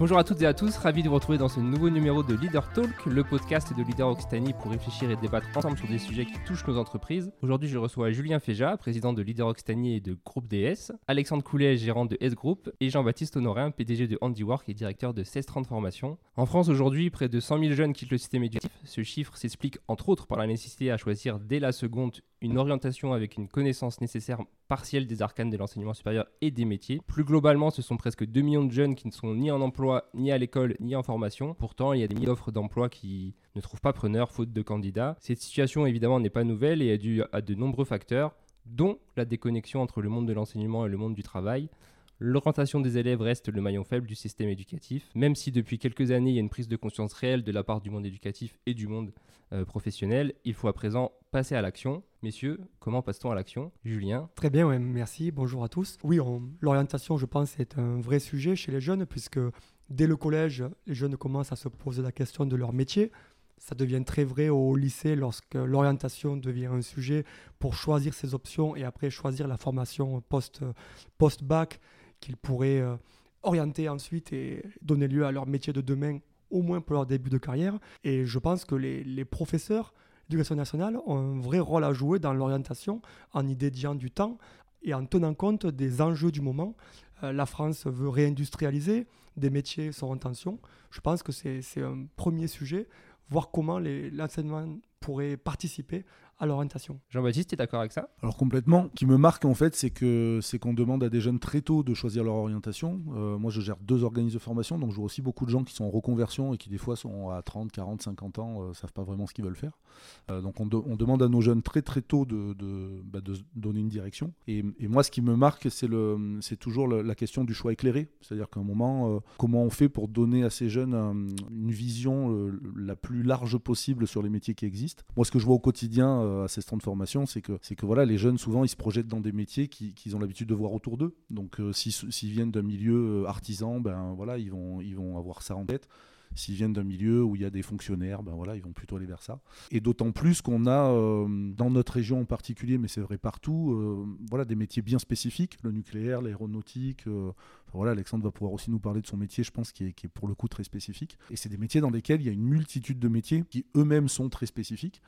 Bonjour à toutes et à tous, ravi de vous retrouver dans ce nouveau numéro de Leader Talk, le podcast de Leader Occitanie pour réfléchir et débattre ensemble sur des sujets qui touchent nos entreprises. Aujourd'hui, je reçois Julien Féja, président de Leader Occitanie et de Groupe DS, Alexandre Coulet, gérant de S Group, et Jean-Baptiste Honorin, PDG de Handiwork et directeur de 16 Transformation. En France, aujourd'hui, près de 100 000 jeunes quittent le système éducatif. Ce chiffre s'explique entre autres par la nécessité à choisir dès la seconde une orientation avec une connaissance nécessaire partielle des arcanes de l'enseignement supérieur et des métiers. Plus globalement, ce sont presque 2 millions de jeunes qui ne sont ni en emploi, ni à l'école, ni en formation. Pourtant, il y a des milliers d'offres d'emploi qui ne trouvent pas preneur faute de candidats. Cette situation, évidemment, n'est pas nouvelle et est due à de nombreux facteurs, dont la déconnexion entre le monde de l'enseignement et le monde du travail, L'orientation des élèves reste le maillon faible du système éducatif, même si depuis quelques années il y a une prise de conscience réelle de la part du monde éducatif et du monde euh, professionnel. Il faut à présent passer à l'action. Messieurs, comment passe-t-on à l'action? Julien? Très bien, merci, bonjour à tous. Oui, l'orientation, je pense, est un vrai sujet chez les jeunes, puisque dès le collège, les jeunes commencent à se poser la question de leur métier. Ça devient très vrai au lycée lorsque l'orientation devient un sujet pour choisir ses options et après choisir la formation post-bac. post bac qu'ils pourraient euh, orienter ensuite et donner lieu à leur métier de demain, au moins pour leur début de carrière. Et je pense que les, les professeurs d'éducation nationale ont un vrai rôle à jouer dans l'orientation en y dédiant du temps et en tenant compte des enjeux du moment. Euh, la France veut réindustrialiser, des métiers sont en tension. Je pense que c'est un premier sujet, voir comment l'enseignement pourrait participer à l'orientation. Jean-Baptiste, tu es d'accord avec ça? Alors complètement. Ce qui me marque en fait, c'est que c'est qu'on demande à des jeunes très tôt de choisir leur orientation. Euh, moi, je gère deux organismes de formation, donc je vois aussi beaucoup de gens qui sont en reconversion et qui des fois sont à 30, 40, 50 ans, euh, savent pas vraiment ce qu'ils veulent faire. Euh, donc on, demande à nos jeunes très très tôt de, de, bah, donner une direction. Et, moi, ce qui me marque, c'est le, c'est toujours la question du choix éclairé. C'est-à-dire qu'à un moment, euh, comment on fait pour donner à ces jeunes une vision la plus large possible sur les métiers qui existent? Moi, ce que je vois au quotidien euh, à ces stands de formation, c'est que, c'est que voilà, les jeunes, souvent, ils se projettent dans des métiers qu'ils ont l'habitude de voir autour d'eux. Donc, euh, s'ils viennent d'un milieu euh, artisan, ben voilà, ils vont, ils vont avoir ça en tête. S'ils viennent d'un milieu où il y a des fonctionnaires, ben voilà, ils vont plutôt aller vers ça. Et d'autant plus qu'on a, dans notre région en particulier, mais c'est vrai partout, voilà, des métiers bien spécifiques, le nucléaire, l'aéronautique. voilà, Alexandre va pouvoir aussi nous parler de son métier, je pense, qui est, qui est pour le coup très spécifique. Et c'est des métiers dans lesquels il y a une multitude de métiers qui eux-mêmes sont très spécifiques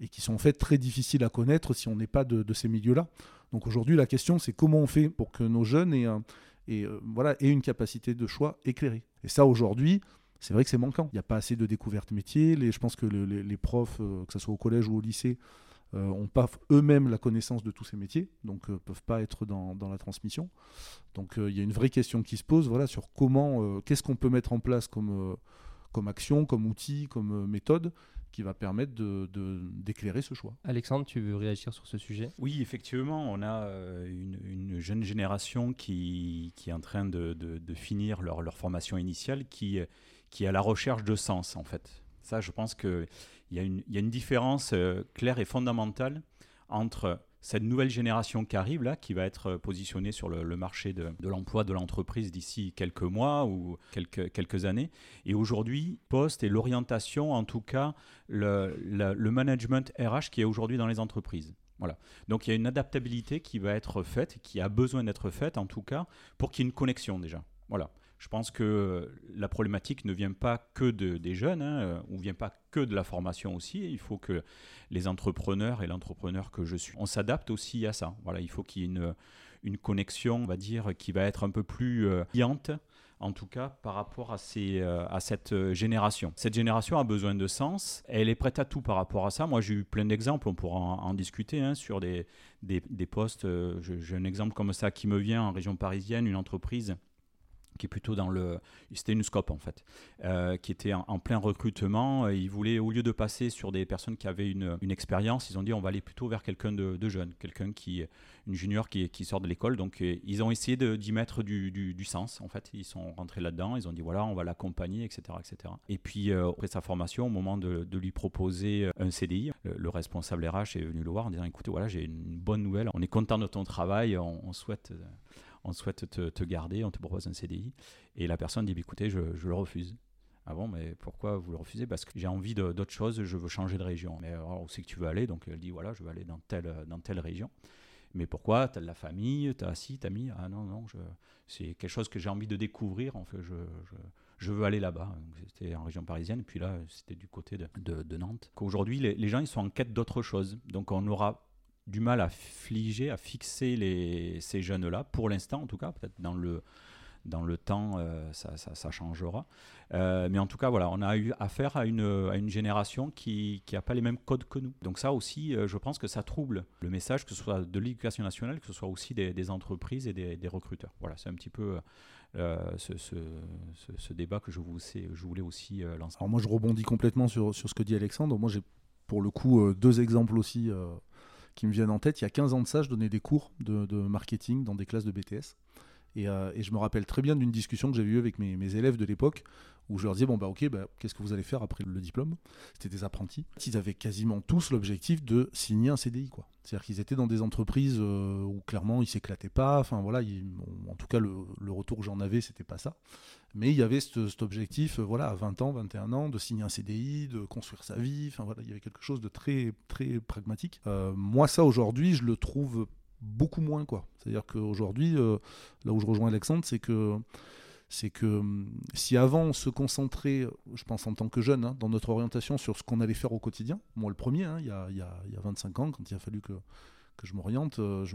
et qui sont en fait très difficiles à connaître si on n'est pas de, ces milieux-là. Donc aujourd'hui, la question, c'est comment on fait pour que nos jeunes aient, euh, une capacité de choix éclairée. Et ça, aujourd'hui, c'est vrai que c'est manquant. Il n'y a pas assez de découvertes métiers. Je pense que les, profs, euh, que ce soit au collège ou au lycée, n'ont euh, pas eux-mêmes la connaissance de tous ces métiers, donc ne peuvent pas être dans, dans la transmission. Donc il y a une vraie question qui se pose voilà, sur comment, qu'est-ce qu'on peut mettre en place comme, comme action, comme outil, comme méthode qui va permettre d'éclairer de, ce choix. Alexandre, tu veux réagir sur ce sujet? Oui, effectivement, on a euh, une, jeune génération qui, qui, est en train de, de finir leur, leur, formation initiale, qui, qui est à la recherche de sens, en fait. Ça, je pense qu'il y, a une, y a une différence euh, claire et fondamentale entre cette nouvelle génération qui arrive là, qui va être positionnée sur le, marché de, l'emploi de l'entreprise d'ici quelques mois ou quelques, quelques années. Et aujourd'hui, poste et l'orientation, en tout cas, le, le, management RH qui est aujourd'hui dans les entreprises. Voilà. Donc il y a une adaptabilité qui va être faite, qui a besoin d'être faite en tout cas, pour qu'il y ait une connexion déjà. Voilà. Je pense que la problématique ne vient pas que de, des jeunes, hein, ou vient pas que de la formation aussi. Il faut que les entrepreneurs et l'entrepreneur que je suis, on s'adapte aussi à ça. Voilà, il faut qu'il y ait une, connexion, on va dire, qui va être un peu plus euh, en tout cas par rapport à, ces, euh, à cette génération. Cette génération a besoin de sens, elle est prête à tout par rapport à ça. Moi j'ai eu plein d'exemples, on pourra en, discuter hein, sur des, des, des postes. Euh, j'ai un exemple comme ça qui me vient en région parisienne, une entreprise qui est plutôt dans le. C'était une scope en fait, euh, qui était en, plein recrutement. Ils voulaient, au lieu de passer sur des personnes qui avaient une, une expérience, ils ont dit on va aller plutôt vers quelqu'un de, jeune, quelqu'un qui. une junior qui, qui sort de l'école. Donc euh, ils ont essayé d'y mettre du, du, sens en fait. Ils sont rentrés là-dedans, ils ont dit voilà, on va l'accompagner, etc., etc. Et puis euh, après sa formation, au moment de, de lui proposer un CDI, le, responsable RH est venu le voir en disant écoutez, voilà, j'ai une bonne nouvelle, on est content de ton travail, on souhaite on souhaite te, garder, on te propose un CDI. Et la personne dit, bah, écoutez, je, le refuse. Ah bon, mais pourquoi vous le refusez? Parce que j'ai envie d'autre chose, je veux changer de région. Mais alors, où c'est que tu veux aller? Donc elle dit, voilà, je veux aller dans telle, dans telle région. Mais pourquoi? Tu as de la famille, tu as si, tu as mis. Ah non, non, c'est quelque chose que j'ai envie de découvrir. En fait, je, je, veux aller là-bas. C'était en région parisienne, puis là, c'était du côté de, de, Nantes. Aujourd'hui, les, les, gens, ils sont en quête d'autre chose. Donc, on aura du mal à figer, à fixer ces jeunes-là, pour l'instant en tout cas, peut-être dans le, dans le temps, euh, ça, ça, changera. Euh, mais en tout cas, voilà, on a eu affaire à une, à une génération qui n'a pas les mêmes codes que nous. Donc ça aussi, euh, je pense que ça trouble le message, que ce soit de l'éducation nationale, que ce soit aussi des, entreprises et des, des, recruteurs. Voilà, c'est un petit peu ce, ce, ce, débat que je, vous, je voulais aussi lancer. Alors moi, je rebondis complètement sur, sur ce que dit Alexandre. Moi, j'ai pour le coup deux exemples aussi qui me viennent en tête. Il y a 15 ans de ça, je donnais des cours de, marketing dans des classes de BTS. Euh, et, je me rappelle très bien d'une discussion que j'avais eue avec mes, élèves de l'époque, où je leur disais, bon, bah ok, bah, qu'est-ce que vous allez faire après le diplôme? C'était des apprentis. Ils avaient quasiment tous l'objectif de signer un CDI, quoi. C'est-à-dire qu'ils étaient dans des entreprises euh, où clairement ils s'éclataient pas. Enfin voilà, en tout cas, le, retour que j'en avais, c'était pas ça. Mais il y avait cet objectif, euh, voilà, à 20 ans, 21 ans, de signer un CDI, de construire sa vie. Enfin voilà, il y avait quelque chose de très, très pragmatique. Moi, ça aujourd'hui, je le trouve beaucoup moins, quoi. C'est-à-dire qu'aujourd'hui, là où je rejoins Alexandre, c'est que c'est que hum, si avant on se concentrait, je pense en tant que jeune, hein, dans notre orientation sur ce qu'on allait faire au quotidien, moi le premier, hein, il, y a, il, y a, 25 ans, quand il a fallu que, je m'oriente, euh,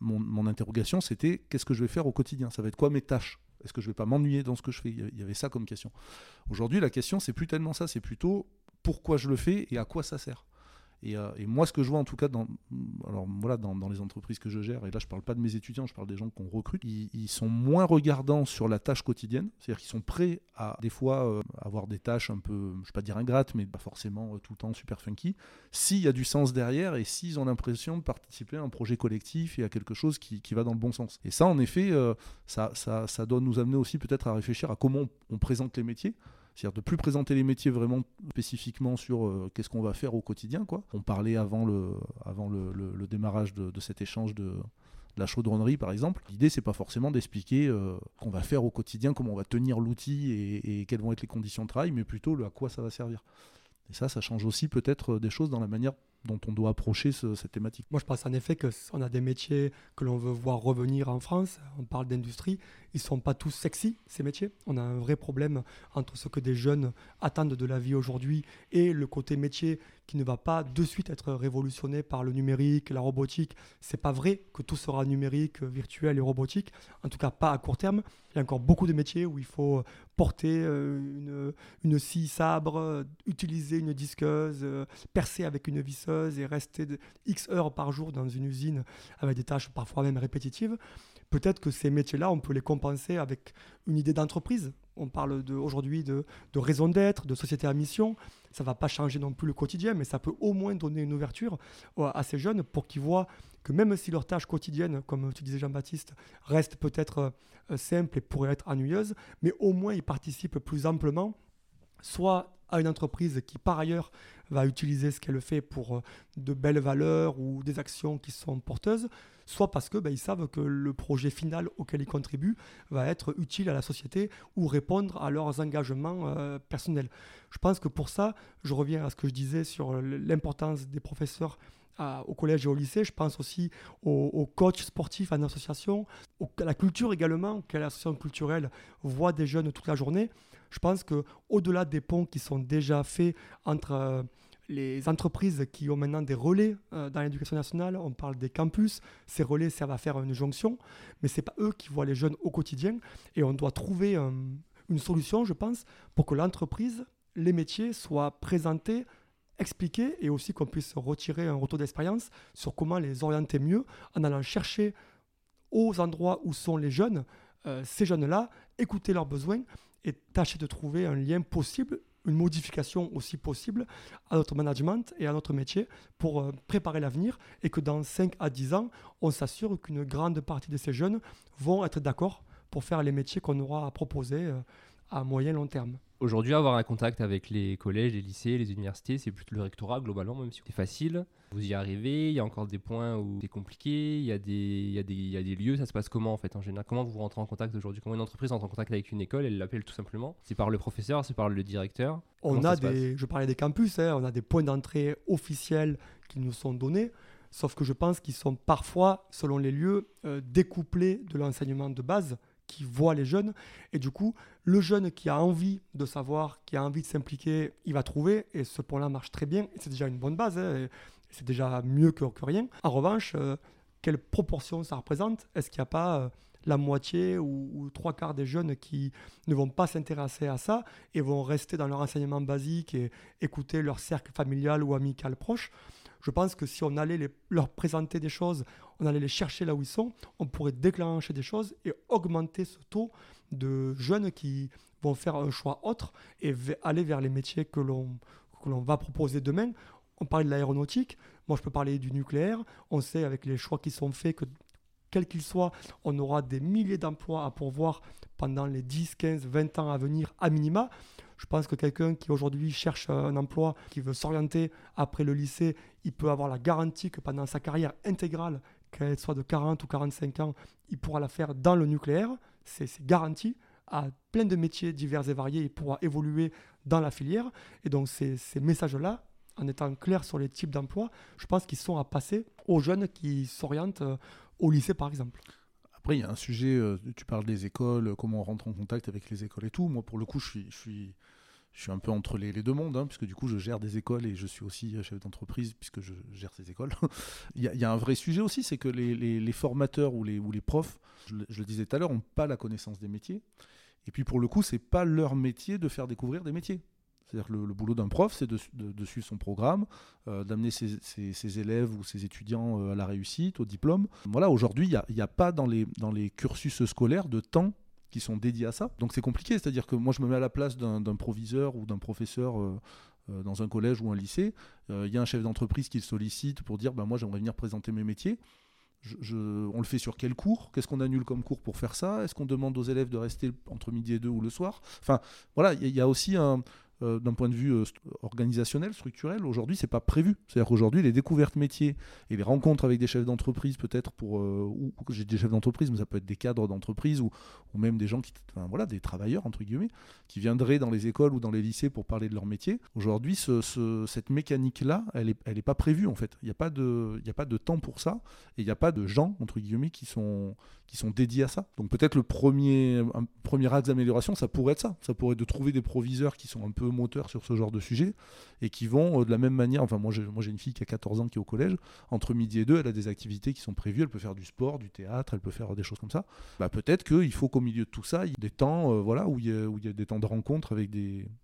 mon, interrogation c'était qu'est-ce que je vais faire au quotidien? Ça va être quoi mes tâches? Est-ce que je vais pas m'ennuyer dans ce que je fais? Il y avait ça comme question. Aujourd'hui, la question c'est plus tellement ça, c'est plutôt pourquoi je le fais et à quoi ça sert. Euh, et, moi, ce que je vois en tout cas dans, alors, voilà, dans, les entreprises que je gère, et là je parle pas de mes étudiants, je parle des gens qu'on recrute, ils, sont moins regardants sur la tâche quotidienne, c'est-à-dire qu'ils sont prêts à des fois euh, avoir des tâches un peu, je ne vais pas dire ingrates, mais pas forcément euh, tout le temps super funky, s'il y a du sens derrière et s'ils ont l'impression de participer à un projet collectif et à quelque chose qui, va dans le bon sens. Et ça, en effet, ça, doit nous amener aussi peut-être à réfléchir à comment on présente les métiers. C'est-à-dire de plus présenter les métiers vraiment spécifiquement sur euh, qu'est-ce qu'on va faire au quotidien. Quoi. On parlait avant le, démarrage de, cet échange de, la chaudronnerie par exemple. L'idée c'est pas forcément d'expliquer euh, qu'on va faire au quotidien, comment on va tenir l'outil et, quelles vont être les conditions de travail, mais plutôt à quoi ça va servir. Et ça, ça change aussi peut-être euh, des choses dans la manière dont on doit approcher cette thématique. Moi, je pense en effet qu'on a des métiers que l'on veut voir revenir en France. On parle d'industrie. Ils ne sont pas tous sexy, ces métiers. On a un vrai problème entre ce que des jeunes attendent de la vie aujourd'hui et le côté métier ne va pas de suite être révolutionné par le numérique, la robotique. C'est pas vrai que tout sera numérique, virtuel et robotique. En tout cas, pas à court terme. Il y a encore beaucoup de métiers où il faut porter euh, une, une scie sabre, utiliser une disqueuse, euh, percer avec une visseuse et rester de X heures par jour dans une usine avec des tâches parfois même répétitives. Peut-être que ces métiers-là, on peut les compenser avec une idée d'entreprise. On parle aujourd'hui de, de raison d'être, de société à mission. Ça va pas changer non plus le quotidien, mais ça peut au moins donner une ouverture à ces jeunes pour qu'ils voient que même si leurs tâches quotidiennes, comme tu disais Jean-Baptiste, restent peut-être euh, simples et pourraient être ennuyeuses, mais au moins ils participent plus amplement, soit à une entreprise qui par ailleurs va utiliser ce qu'elle fait pour euh, de belles valeurs ou des actions qui sont porteuses, soit parce que ben, ils savent que le projet final auquel ils contribuent va être utile à la société ou répondre à leurs engagements euh, personnels. Je pense que pour ça, je reviens à ce que je disais sur l'importance des professeurs au collège et au lycée. Je pense aussi aux, coachs sportifs en association, à la culture également, quelle association culturelle voit des jeunes toute la journée. Je pense que au-delà des ponts qui sont déjà faits entre euh, les entreprises qui ont maintenant des relais euh, dans l'éducation nationale, on parle des campus, ces relais servent à faire une jonction, mais ce n'est pas eux qui voient les jeunes au quotidien, et on doit trouver euh, une solution, je pense, pour que l'entreprise, les métiers soient présentés, expliqués, et aussi qu'on puisse retirer un retour d'expérience sur comment les orienter mieux en allant chercher aux endroits où sont les jeunes, ces jeunes-là, écouter leurs besoins et tâcher de trouver un lien possible, une modification aussi possible à notre management et à notre métier pour euh, préparer l'avenir et que dans 5 à 10 ans, on s'assure qu'une grande partie de ces jeunes vont être d'accord pour faire les métiers qu'on aura à proposer euh, à moyen long terme. Aujourd'hui, avoir un contact avec les collèges, les lycées, les universités, c'est plutôt le rectorat globalement, même si c'est facile. Vous y arrivez, il y a encore des points où c'est compliqué, il y, a des, il, y a des, il y a des lieux, ça se passe comment en fait en général? Comment vous rentrez en contact aujourd'hui? Comment une entreprise entre en contact avec une école Elle l'appelle tout simplement? C'est par le professeur, c'est par le directeur? On a des, je parlais des campus, hein, on a des points d'entrée officiels qui nous sont donnés. Sauf que je pense qu'ils sont parfois, selon les lieux, euh, découplés de l'enseignement de base qui voit les jeunes. Et du coup, le jeune qui a envie de savoir, qui a envie de s'impliquer, il va trouver. Et ce point-là marche très bien. C'est déjà une bonne base. Hein, c'est déjà mieux que, rien. En revanche, euh, quelle proportion ça représente? Est-ce qu'il n'y a pas euh, la moitié ou, trois quarts des jeunes qui ne vont pas s'intéresser à ça et vont rester dans leur enseignement basique et écouter leur cercle familial ou amical proche? Je pense que si on allait leur présenter des choses, on allait les chercher là où ils sont, on pourrait déclencher des choses et augmenter ce taux de jeunes qui vont faire un choix autre et aller vers les métiers que l'on va proposer demain. On parlait de l'aéronautique, moi je peux parler du nucléaire. On sait avec les choix qui sont faits que quel qu'il soit, on aura des milliers d'emplois à pourvoir pendant les 10, 15, 20 ans à venir à minima. Je pense que quelqu'un qui aujourd'hui cherche un emploi, qui veut s'orienter après le lycée, il peut avoir la garantie que pendant sa carrière intégrale, qu'elle soit de 40 ou 45 ans, il pourra la faire dans le nucléaire. C'est garanti. À plein de métiers divers et variés, il pourra évoluer dans la filière. Et donc ces, messages-là, en étant clair sur les types d'emplois, je pense qu'ils sont à passer aux jeunes qui s'orientent euh, au lycée, par exemple. Après, il y a un sujet, euh, tu parles des écoles, comment on rentre en contact avec les écoles et tout. Moi, pour le coup, je suis, je suis, je suis un peu entre les, deux mondes, hein, puisque du coup, je gère des écoles et je suis aussi chef d'entreprise, puisque je gère ces écoles. il, y a, un vrai sujet aussi, c'est que les, formateurs ou les, ou les profs, je, le disais tout à l'heure, n'ont pas la connaissance des métiers. Et puis, pour le coup, c'est pas leur métier de faire découvrir des métiers. C'est-à-dire que le, boulot d'un prof, c'est de, suivre son programme, euh, d'amener ses, élèves ou ses étudiants euh, à la réussite, au diplôme. Voilà, aujourd'hui, il n'y a, pas dans les, dans les cursus scolaires de temps qui sont dédiés à ça. Donc c'est compliqué, c'est-à-dire que moi je me mets à la place d'un proviseur ou d'un professeur euh, dans un collège ou un lycée. Il y a un chef d'entreprise qui le sollicite pour dire ben, moi j'aimerais venir présenter mes métiers. on le fait sur quel cours? Qu'est-ce qu'on annule comme cours pour faire ça? Est-ce qu'on demande aux élèves de rester entre midi et deux ou le soir? Enfin, voilà, il y, a aussi un, euh, d'un point de vue euh, organisationnel, structurel, aujourd'hui, c'est pas prévu. C'est-à-dire qu'aujourd'hui, les découvertes métiers et les rencontres avec des chefs d'entreprise, peut-être pour. Euh, ou, j'ai des chefs d'entreprise, mais ça peut être des cadres d'entreprise ou, ou, même des gens qui. Voilà, des travailleurs, entre guillemets, qui viendraient dans les écoles ou dans les lycées pour parler de leur métier. Aujourd'hui, ce, cette mécanique-là, elle n'est elle est pas prévue, en fait. Il n'y a, pas de, a pas de temps pour ça et il n'y a pas de gens, entre guillemets, qui sont, qui sont dédiés à ça. Donc peut-être le premier, premier axe d'amélioration, ça pourrait être ça. Ça pourrait être de trouver des proviseurs qui sont un peu moteurs sur ce genre de sujet et qui vont euh, de la même manière. Enfin, moi j'ai, moi une fille qui a 14 ans qui est au collège. Entre midi et deux, elle a des activités qui sont prévues. Elle peut faire du sport, du théâtre, elle peut faire des choses comme ça. Bah, peut-être qu'il faut qu'au milieu de tout ça, il y ait des temps, euh, voilà, où il, y a, où il y a des temps de rencontre avec,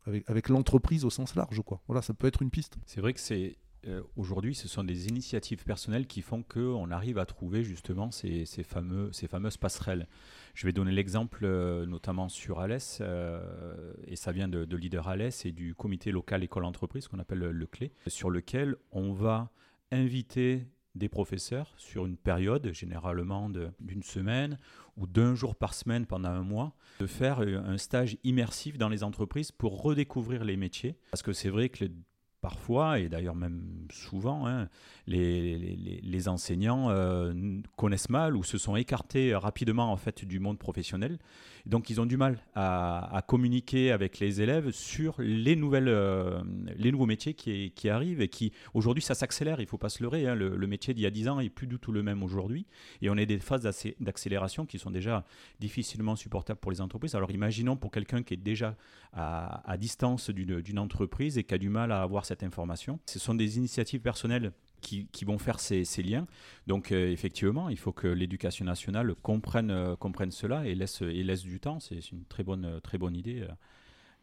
avec, avec l'entreprise au sens large. Quoi. Voilà, ça peut être une piste. C'est vrai que c'est euh, aujourd'hui, ce sont des initiatives personnelles qui font qu'on arrive à trouver justement ces, fameuses passerelles. Je vais donner l'exemple euh, notamment sur Alès, euh, et ça vient de, Leader Alès et du comité local école-entreprise qu'on appelle le, CLé, sur lequel on va inviter des professeurs sur une période, généralement d'une semaine ou d'un jour par semaine pendant un mois, de faire un stage immersif dans les entreprises pour redécouvrir les métiers. Parce que c'est vrai que le parfois, et d'ailleurs même souvent, hein, les, enseignants euh, connaissent mal ou se sont écartés rapidement en fait du monde professionnel. Donc ils ont du mal à, communiquer avec les élèves sur les, nouvelles, euh, les nouveaux métiers qui, arrivent et qui aujourd'hui ça s'accélère, il ne faut pas se leurrer. Hein. le, métier d'il y a 10 ans est plus du tout le même aujourd'hui et on est des phases d'accélération qui sont déjà difficilement supportables pour les entreprises. Alors imaginons pour quelqu'un qui est déjà à distance d'une entreprise et qui a du mal à avoir cette information. Ce sont des initiatives personnelles qui, vont faire ces, liens. Donc euh, effectivement, il faut que l'éducation nationale comprenne, euh, comprenne cela et laisse, et laisse du temps. C'est une très bonne, très bonne idée,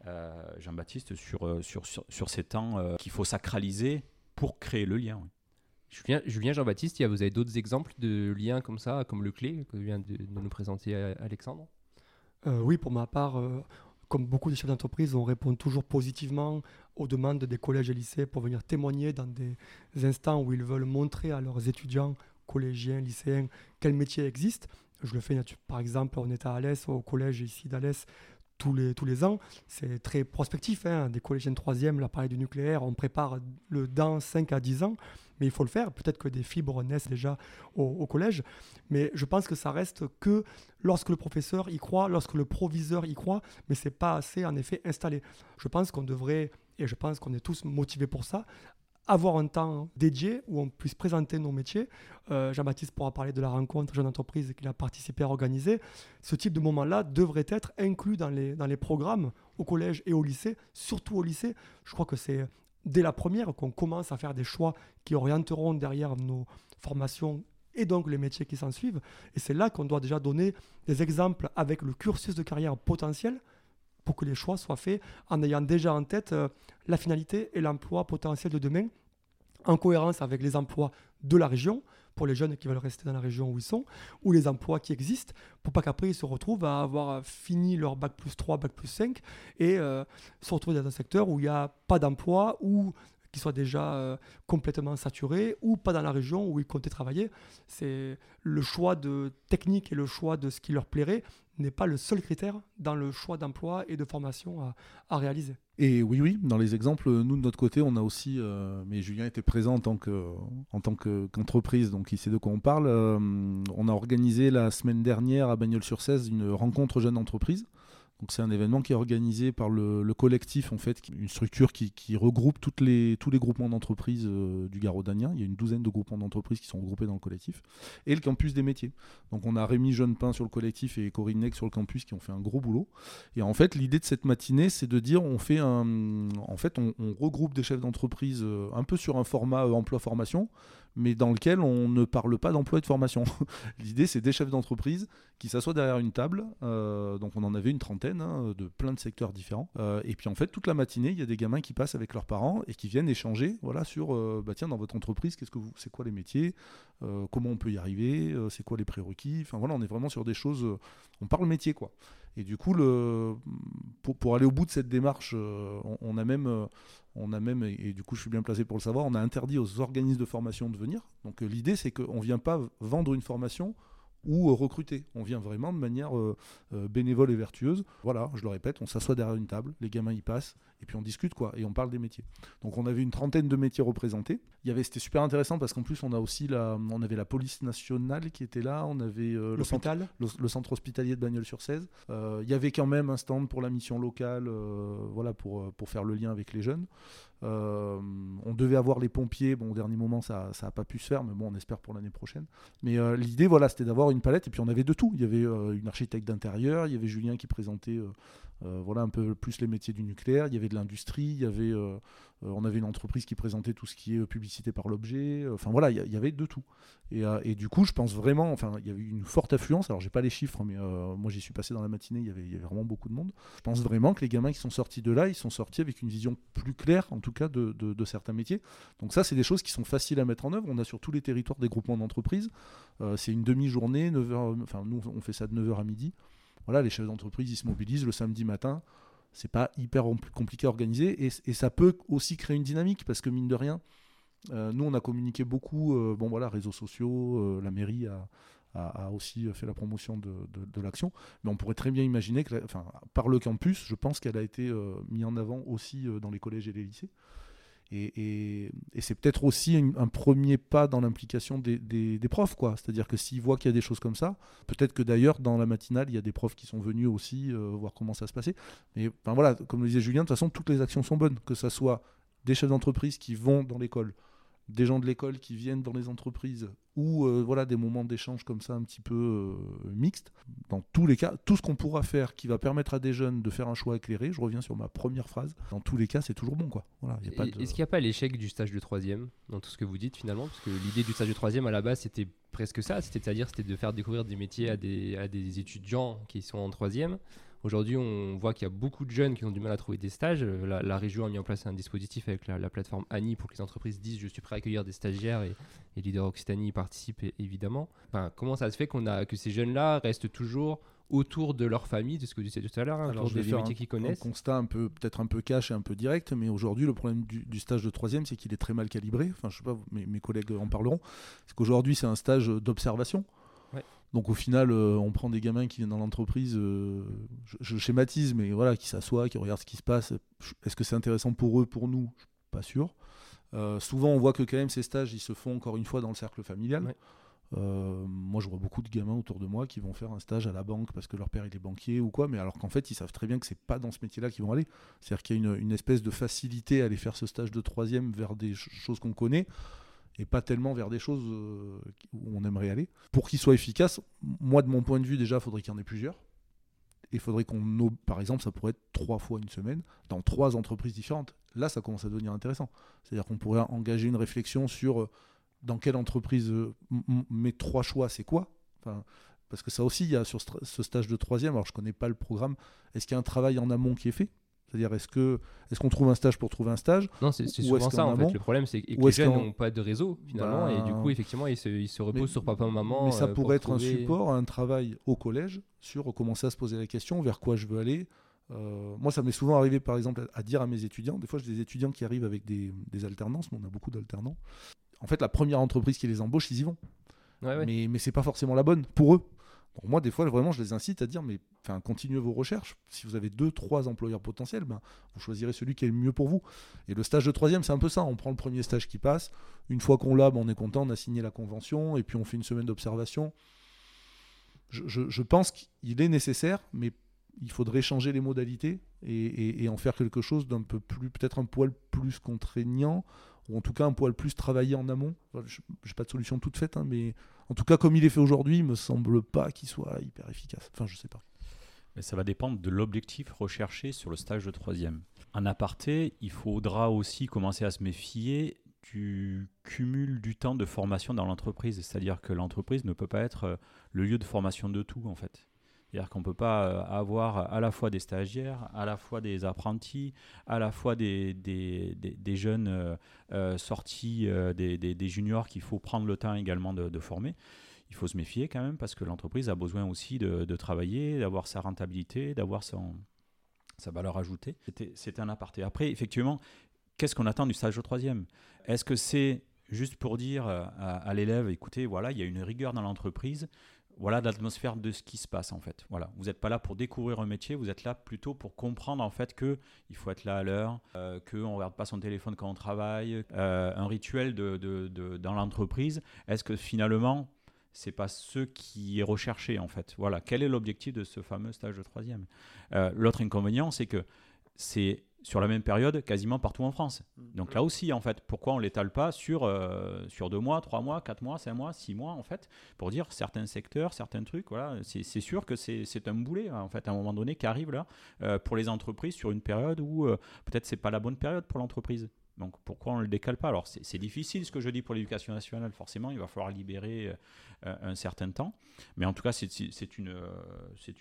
euh, Jean-Baptiste, sur, sur, sur, ces temps qu'il faut sacraliser pour créer le lien. Julien, Julien Jean-Baptiste, vous avez d'autres exemples de liens comme ça, comme le clé que vient de, de nous présenter Alexandre? Oui, pour ma part, comme beaucoup de chefs d'entreprise, on répond toujours positivement aux demandes des collèges et lycées pour venir témoigner dans des instants où ils veulent montrer à leurs étudiants, collégiens, lycéens, quel métier existe. Je le fais par exemple, on est à Alès, au collège ici d'Alès, tous les, tous les ans. C'est très prospectif. Hein. Des collégiens de troisième, l'appareil du nucléaire, on prépare le dans 5 à 10 ans. Mais il faut le faire. Peut-être que des fibres naissent déjà au, collège. Mais je pense que ça reste que lorsque le professeur y croit, lorsque le proviseur y croit. Mais c'est pas assez, en effet, installé. Je pense qu'on devrait, et je pense qu'on est tous motivés pour ça, avoir un temps dédié où on puisse présenter nos métiers. Euh, Jean-Baptiste pourra parler de la rencontre jeune entreprise qu'il a participé à organiser. Ce type de moment-là devrait être inclus dans les, dans les programmes au collège et au lycée, surtout au lycée. Je crois que c'est dès la première qu'on commence à faire des choix qui orienteront derrière nos formations et donc les métiers qui s'en suivent. Et c'est là qu'on doit déjà donner des exemples avec le cursus de carrière potentiel pour que les choix soient faits en ayant déjà en tête euh, la finalité et l'emploi potentiel de demain, en cohérence avec les emplois de la région, pour les jeunes qui veulent rester dans la région où ils sont, ou les emplois qui existent, pour pas qu'après ils se retrouvent à avoir fini leur bac plus 3, bac plus 5, et euh, se retrouver dans un secteur où il n'y a pas d'emploi, ou qui soit déjà euh, complètement saturé, ou pas dans la région où ils comptaient travailler. C'est le choix de technique et le choix de ce qui leur plairait n'est pas le seul critère dans le choix d'emploi et de formation à, réaliser. Et oui, oui, dans les exemples, nous de notre côté, on a aussi, euh, mais Julien était présent en tant que, en tant qu'entreprise, donc il sait de quoi on parle. Euh, on a organisé la semaine dernière à Bagnols-sur-Cèze une rencontre jeune entreprise c'est un événement qui est organisé par le, collectif, en fait, une structure qui, regroupe tous les groupements d'entreprises euh, du Garo-Danien. Il y a une douzaine de groupements d'entreprises qui sont regroupés dans le collectif. Et le campus des métiers. Donc on a Rémi Jeunepin sur le collectif et Corinne Neck sur le campus qui ont fait un gros boulot. Et en fait, l'idée de cette matinée, c'est de dire, on, regroupe des chefs d'entreprise euh, un peu sur un format euh, emploi-formation, mais dans lequel on ne parle pas d'emploi et de formation. L'idée, c'est des chefs d'entreprise qui s'assoient derrière une table. Euh, donc, on en avait une trentaine hein, de plein de secteurs différents. Euh, et puis, en fait, toute la matinée, il y a des gamins qui passent avec leurs parents et qui viennent échanger voilà, sur euh, bah, tiens, dans votre entreprise, qu'est-ce que vous, c'est quoi les métiers Comment on peut y arriver C'est quoi les prérequis Enfin, voilà, on est vraiment sur des choses. on parle métier, quoi. Et du coup, pour, aller au bout de cette démarche, on, a même on a même, et, du coup je suis bien placé pour le savoir, on a interdit aux organismes de formation de venir. Donc euh, l'idée c'est qu'on ne vient pas vendre une formation ou euh, recruter. On vient vraiment de manière euh, bénévole et vertueuse. Voilà, je le répète, on s'assoit derrière une table, les gamins y passent, et puis on discute quoi, et on parle des métiers. Donc on avait une trentaine de métiers représentés. Il y avait, c'était super intéressant parce qu'en plus on a aussi la, on avait la police nationale qui était là, on avait le, centre, le, centre hospitalier de Bagnols-sur-Cèze. il y avait quand même un stand pour la mission locale, voilà pour pour faire le lien avec les jeunes. Euh, on devait avoir les pompiers. Bon, au dernier moment, ça n'a pas pu se faire, mais bon, on espère pour l'année prochaine. Mais euh, l'idée, voilà, c'était d'avoir une palette. Et puis, on avait de tout. Il y avait euh, une architecte d'intérieur, il y avait Julien qui présentait voilà, un peu plus les métiers du nucléaire. Il y avait de l'industrie, il y avait, on avait une entreprise qui présentait tout ce qui est publicité par l'objet. Enfin, voilà, il y, avait de tout. Et, du coup, je pense vraiment, enfin, il y avait une forte affluence. Alors, j'ai pas les chiffres, mais moi, j'y suis passé dans la matinée, il y, avait, vraiment beaucoup de monde. Je pense vraiment que les gamins qui sont sortis de là, ils sont sortis avec une vision plus claire, en tout cas de, certains métiers. Donc ça, c'est des choses qui sont faciles à mettre en œuvre. On a sur tous les territoires des groupements d'entreprises. Euh, c'est une demi-journée, 9h, enfin nous on fait ça de 9h à midi. Voilà, les chefs d'entreprise, ils se mobilisent le samedi matin. C'est pas hyper compliqué à organiser et, ça peut aussi créer une dynamique parce que mine de rien, euh, nous on a communiqué beaucoup, euh, bon voilà, réseaux sociaux, la mairie a, a, aussi fait la promotion de, l'action. Mais on pourrait très bien imaginer que, enfin, par le campus, je pense qu'elle a été euh, mise en avant aussi euh, dans les collèges et les lycées. Et, c'est peut-être aussi un, premier pas dans l'implication des, profs, quoi. C'est-à-dire que s'ils voient qu'il y a des choses comme ça, peut-être que d'ailleurs dans la matinale, il y a des profs qui sont venus aussi euh, voir comment ça se passait. Mais enfin, voilà, comme le disait Julien, de toute façon, toutes les actions sont bonnes, que ce soit des chefs d'entreprise qui vont dans l'école, des gens de l'école qui viennent dans les entreprises ou euh, voilà des moments d'échange comme ça un petit peu euh, mixtes. Dans tous les cas, tout ce qu'on pourra faire qui va permettre à des jeunes de faire un choix éclairé, je reviens sur ma première phrase, dans tous les cas c'est toujours bon. quoi. Voilà, Est-ce qu'il n'y a pas l'échec du stage de troisième dans tout ce que vous dites finalement? Parce que l'idée du stage de troisième à la base c'était presque ça, c'est-à-dire c'était de faire découvrir des métiers à des, à des étudiants qui sont en troisième. Aujourd'hui, on voit qu'il y a beaucoup de jeunes qui ont du mal à trouver des stages. Euh, la, région a mis en place un dispositif avec la, plateforme ANI pour que les entreprises disent je suis prêt à accueillir des stagiaires et, et Leader Occitanie y participe évidemment. Enfin, comment ça se fait qu'on a, que ces jeunes-là restent toujours autour de leur famille, de ce que tu disais tout à l'heure, hein, autour des, métiers qu'ils connaissent. Un constat un peu, peut-être un peu cash et un peu direct, mais aujourd'hui, le problème du, stage de troisième, c'est qu'il est très mal calibré. Enfin, je sais pas, mes, mes collègues en parleront. C'est qu'aujourd'hui, c'est un stage d'observation. Donc au final, euh, on prend des gamins qui viennent dans l'entreprise, euh, je, schématise, mais voilà, qui s'assoient, qui regardent ce qui se passe. Est-ce que c'est intéressant pour eux, pour nous? Pas sûr. Euh, souvent, on voit que quand même ces stages, ils se font encore une fois dans le cercle familial. Moi, je vois beaucoup de gamins autour de moi qui vont faire un stage à la banque parce que leur père il est banquier ou quoi, mais alors qu'en fait, ils savent très bien que c'est pas dans ce métier-là qu'ils vont aller. C'est-à-dire qu'il y a une, une, espèce de facilité à aller faire ce stage de troisième vers des choses qu'on connaît et pas tellement vers des choses euh, où on aimerait aller. Pour qu'il soit efficace, moi, de mon point de vue, déjà, il faudrait qu'il y en ait plusieurs. Il faudrait qu'on, par exemple, ça pourrait être trois fois une semaine dans trois entreprises différentes. Là, ça commence à devenir intéressant. C'est-à-dire qu'on pourrait engager une réflexion sur euh, dans quelle entreprise euh, mes trois choix, c'est quoi? Parce que ça aussi, il y a sur ce stage de troisième, alors je ne connais pas le programme, est-ce qu'il y a un travail en amont qui est fait? C'est-à-dire, est-ce que est-ce qu'on trouve un stage pour trouver un stage Non, c'est souvent ça en fait. Le problème, c'est que les jeunes n'ont pas de réseau finalement, et du coup, effectivement, ils se, ils se reposent sur papa, maman. Mais ça euh, pourrait être un support, un travail au collège sur commencer à se poser la question vers quoi je veux aller. Euh, moi, ça m'est souvent arrivé, par exemple, à dire à mes étudiants. Des fois, j'ai des étudiants qui arrivent avec des, des alternances. on a beaucoup d'alternants en fait, la première entreprise qui les embauche, ils y vont. Mais, mais c'est pas forcément la bonne pour eux. Donc moi, des fois, vraiment, je les incite à dire, mais enfin, continuez vos recherches. Si vous avez deux, trois employeurs potentiels, ben, vous choisirez celui qui est le mieux pour vous. Et le stage de troisième, c'est un peu ça. On prend le premier stage qui passe. Une fois qu'on l'a, ben, on est content, on a signé la convention, et puis on fait une semaine d'observation. Je, pense qu'il est nécessaire, mais il faudrait changer les modalités et, et en faire quelque chose d'un peu plus, peut-être un poil plus contraignant ou en tout cas un poil plus travaillé en amont. je n'ai pas de solution toute faite, hein, mais en tout cas, comme il est fait aujourd'hui, il me semble pas qu'il soit hyper efficace. Enfin, je sais pas. Mais ça va dépendre de l'objectif recherché sur le stage de troisième. En aparté, il faudra aussi commencer à se méfier du cumul du temps de formation dans l'entreprise. C'est-à-dire que l'entreprise ne peut pas être le lieu de formation de tout, en fait. C'est-à-dire qu'on ne peut pas euh, avoir à la fois des stagiaires, à la fois des apprentis, à la fois des, des, des, jeunes euh, euh, sortis, des, juniors qu'il faut prendre le temps également de, former. Il faut se méfier quand même parce que l'entreprise a besoin aussi de, travailler, d'avoir sa rentabilité, d'avoir sa valeur ajoutée. C'était un aparté. Après, effectivement, qu'est-ce qu'on attend du stage au troisième? Est-ce que c'est juste pour dire à l'élève, écoutez, voilà, il y a une rigueur dans l'entreprise, voilà l'atmosphère de ce qui se passe en fait. Voilà, vous n'êtes pas là pour découvrir un métier, vous êtes là plutôt pour comprendre en fait que il faut être là à l'heure, euh, qu'on ne regarde pas son téléphone quand on travaille, euh, un rituel dans l'entreprise. Est-ce que finalement c'est pas ce qui est recherché en fait? Voilà, quel est l'objectif de ce fameux stage de troisième? Euh, L'autre inconvénient, c'est que c'est sur la même période quasiment partout en France. Mm. Donc là aussi, en fait, pourquoi on ne l'étale pas sur, euh, sur deux mois, trois mois, quatre mois, cinq mois, six mois, en fait, pour dire certains secteurs, certains trucs, voilà, c'est sûr que c'est un boulet, en fait, à un moment donné, qui arrive là, euh, pour les entreprises sur une période où euh, peut-être c'est pas la bonne période pour l'entreprise. Donc pourquoi on ne le décale pas? Alors c'est difficile ce que je dis pour l'éducation nationale, forcément, il va falloir libérer un certain temps. Mais en tout cas, c'est une,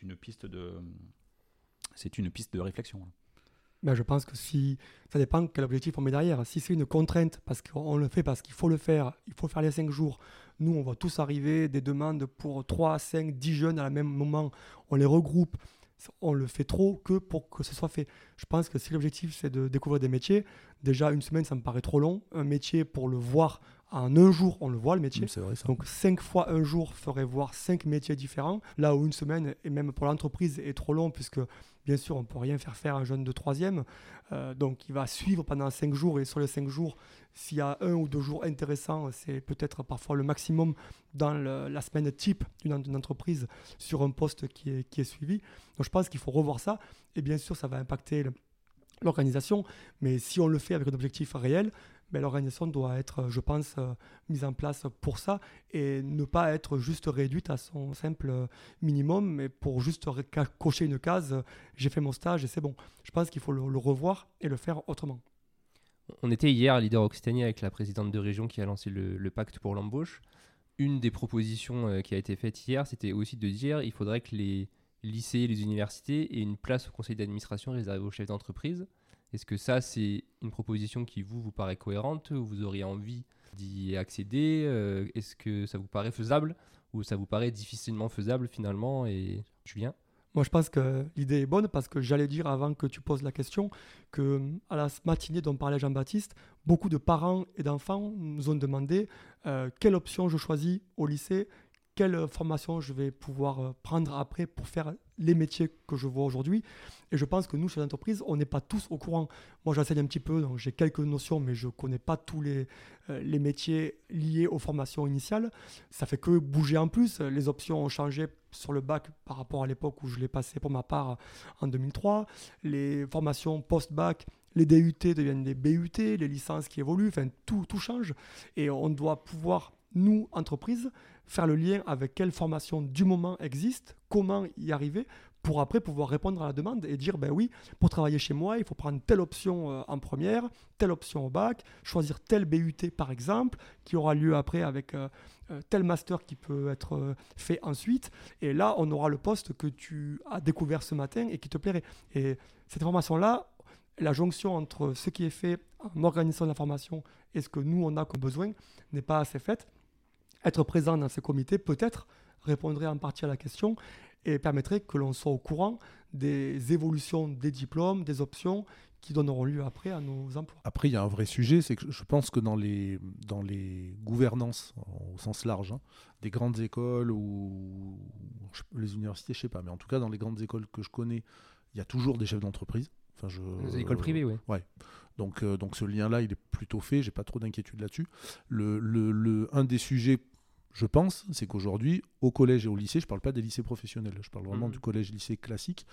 une piste de... C'est une piste de réflexion. Ben, je pense que si ça dépend quel objectif on met derrière. Si c'est une contrainte parce qu'on le fait parce qu'il faut le faire, il faut faire les 5 jours. Nous, on va tous arriver, des demandes pour 3, 5, 10 jeunes à la même moment. On les regroupe. On le fait trop que pour que ce soit fait. Je pense que si l'objectif c'est de découvrir des métiers, déjà une semaine ça me paraît trop long. Un métier pour le voir en un jour, on le voit le métier. Donc cinq fois un jour ferait voir cinq métiers différents. Là où une semaine, et même pour l'entreprise, est trop long puisque Bien sûr, on ne peut rien faire faire à un jeune de troisième. Euh, donc, il va suivre pendant cinq jours. Et sur les cinq jours, s'il y a un ou deux jours intéressants, c'est peut-être parfois le maximum dans la semaine type d'une entreprise sur un poste qui est, qui est suivi. Donc, je pense qu'il faut revoir ça. Et bien sûr, ça va impacter l'organisation. Mais si on le fait avec un objectif réel, ben, l'organisation doit être, je pense, euh, mise en place pour ça et ne pas être juste réduite à son simple minimum, mais pour juste cocher une case, j'ai fait mon stage et c'est bon. Je pense qu'il faut le, revoir et le faire autrement. On était hier à Leader Occitanie avec la présidente de région qui a lancé le, pacte pour l'embauche. Une des propositions euh, qui a été faite hier, c'était aussi de dire il faudrait que les lycées, les universités aient une place au conseil d'administration réservée aux chefs d'entreprise. Est-ce que ça, c'est une proposition qui vous, vous paraît cohérente? Vous auriez envie d'y accéder? Euh, Est-ce que ça vous paraît faisable? Ou ça vous paraît difficilement faisable finalement? Et Julien? Moi, je pense que l'idée est bonne parce que j'allais dire avant que tu poses la question que à la matinée dont parlait Jean-Baptiste, beaucoup de parents et d'enfants nous ont demandé euh, quelle option je choisis au lycée, quelle formation je vais pouvoir euh, prendre après pour faire les métiers que je vois aujourd'hui. Et je pense que nous, chez l'entreprise, on n'est pas tous au courant. Moi, j'enseigne un petit peu, donc j'ai quelques notions, mais je ne connais pas tous les, euh, les métiers liés aux formations initiales. Ça fait que bouger en plus. Les options ont changé sur le bac par rapport à l'époque où je l'ai passé pour ma part en 2003. Les formations post-bac les DUT deviennent des BUT, les licences qui évoluent, enfin tout, tout change. Et on doit pouvoir, nous, entreprises, faire le lien avec quelle formation du moment existe, comment y arriver, pour après pouvoir répondre à la demande et dire, ben oui, pour travailler chez moi, il faut prendre telle option euh, en première, telle option au bac, choisir tel BUT par exemple, qui aura lieu après avec euh, euh, tel master qui peut être fait ensuite. Et là, on aura le poste que tu as découvert ce matin et qui te plairait. Et cette formation-là, la jonction entre ce qui est fait en organisant la formation et ce que nous, on a comme besoin n'est pas assez faite. Être présent dans ces comités, peut-être, répondrait en partie à la question et permettrait que l'on soit au courant des évolutions des diplômes, des options qui donneront lieu après à nos emplois. Après, il y a un vrai sujet, c'est que je pense que dans les, dans les gouvernances, au sens large, hein, des grandes écoles ou les universités, je ne sais pas, mais en tout cas dans les grandes écoles que je connais, il y a toujours des chefs d'entreprise. Enfin, je, les écoles privées, oui. Ouais. Donc, euh, donc ce lien-là, il est plutôt fait. J'ai pas trop d'inquiétude là-dessus. Le, le, un des sujets, je pense, c'est qu'aujourd'hui, au collège et au lycée, je parle pas des lycées professionnels. Je parle vraiment mhm. du collège-lycée classique.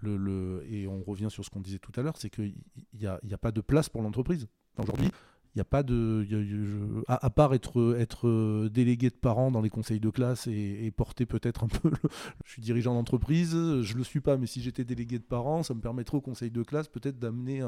Le, le, et on revient sur ce qu'on disait tout à l'heure, c'est qu'il n'y a, y a pas de place pour l'entreprise. Aujourd'hui, n'y a pas de. à, part être, euh, délégué de parents dans les conseils de classe et, porter peut-être un peu. je suis dirigeant d'entreprise, je ne le suis pas, mais si j'étais délégué de parents, ça me permettrait au conseil de classe peut-être d'amener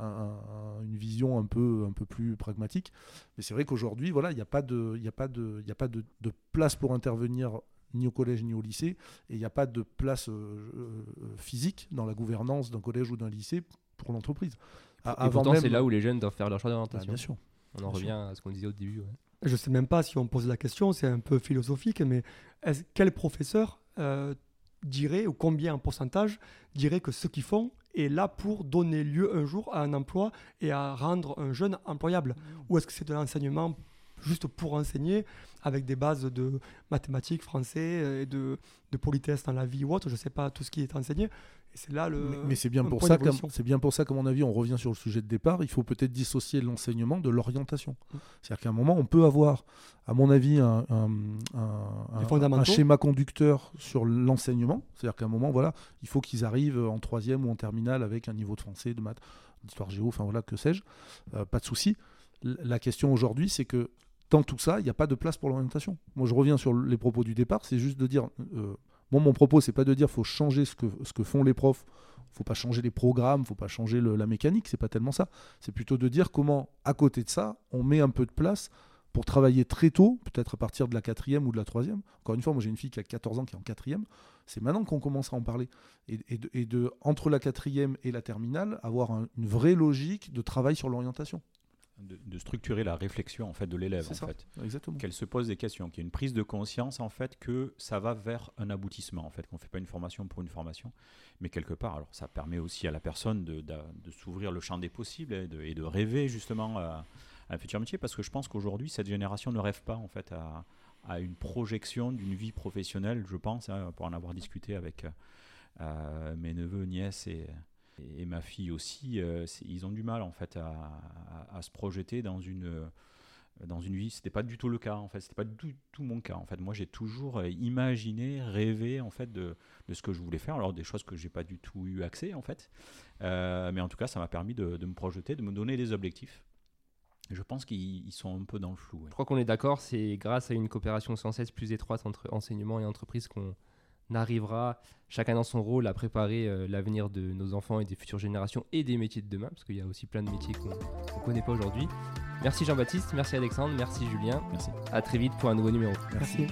une vision un peu, un peu plus pragmatique. Mais c'est vrai qu'aujourd'hui, voilà, il n'y a pas, de, a pas, de, a pas de, place pour intervenir ni au collège ni au lycée, et il n'y a pas de place euh, euh, physique dans la gouvernance d'un collège ou d'un lycée pour l'entreprise. Et pourtant, c'est là où les jeunes doivent faire leur choix d'orientation. bien sûr. On en revient à ce qu'on disait au début. Je ne sais même pas si on pose la question, c'est un peu philosophique, mais quel professeur euh, dirait, ou combien en pourcentage, dirait que ce qu'ils font est là pour donner lieu un jour à un emploi et à rendre un jeune employable? Mmh. Ou est-ce que c'est de l'enseignement juste pour enseigner avec des bases de mathématiques, français et de, de politesse dans la vie ou autre, je ne sais pas tout ce qui est enseigné c'est là le. Mais, c'est bien pour ça, c'est bien pour ça qu'à mon avis, on revient sur le sujet de départ. Il faut peut-être dissocier l'enseignement de l'orientation. Mm. C'est-à-dire qu'à un moment, on peut avoir, à mon avis, un, un, schéma conducteur sur l'enseignement. C'est-à-dire qu'à un moment, voilà, il faut qu'ils arrivent en troisième ou en terminale avec un niveau de français, de maths, d'histoire géo, enfin voilà, que sais-je. Euh, pas de souci. La question aujourd'hui, c'est que dans tout ça, il n'y a pas de place pour l'orientation. Moi, je reviens sur les propos du départ. C'est juste de dire. Euh, Bon, mon propos, c'est pas de dire faut changer ce que, ce que font les profs, faut pas changer les programmes, faut pas changer la mécanique, c'est pas tellement ça. C'est plutôt de dire comment, à côté de ça, on met un peu de place pour travailler très tôt, peut-être à partir de la quatrième ou de la troisième. Encore une fois, moi j'ai une fille qui a 14 ans qui est en quatrième. C'est maintenant qu'on commence à en parler. Et, de, entre la quatrième et la terminale, avoir une vraie logique de travail sur l'orientation de, structurer la réflexion en fait de l'élève en fait. qu'elle se pose des questions qu'il y ait une prise de conscience en fait que ça va vers un aboutissement en fait qu'on fait pas une formation pour une formation. Mais quelque part alors ça permet aussi à la personne de, s'ouvrir le champ des possibles et de, rêver justement à, un futur métier. Parce que je pense qu'aujourd'hui cette génération ne rêve pas en fait à, une projection d'une vie professionnelle je pense hein, pour en avoir discuté avec euh, mes neveux nièces et et, ma fille aussi, euh, ils ont du mal en fait à, se projeter dans une euh, dans une vie. C'était pas du tout le cas en fait. C'était pas du tout mon cas en fait. Moi, j'ai toujours euh, imaginé, rêvé en fait de, de, ce que je voulais faire. Alors des choses que j'ai pas du tout eu accès en fait. mais en tout cas, ça m'a permis de, de, me projeter, de me donner des objectifs. Je pense qu'ils sont un peu dans le flou. Je crois qu'on est d'accord. C'est grâce à une coopération sans cesse plus étroite entre enseignement et entreprise qu'on arrivera chacun dans son rôle à préparer euh, l'avenir de nos enfants et des futures générations et des métiers de demain, parce qu'il y a aussi plein de métiers qu'on ne connaît pas aujourd'hui. Merci Jean-Baptiste, merci Alexandre, merci Julien. Merci. À très vite pour un nouveau numéro. merci.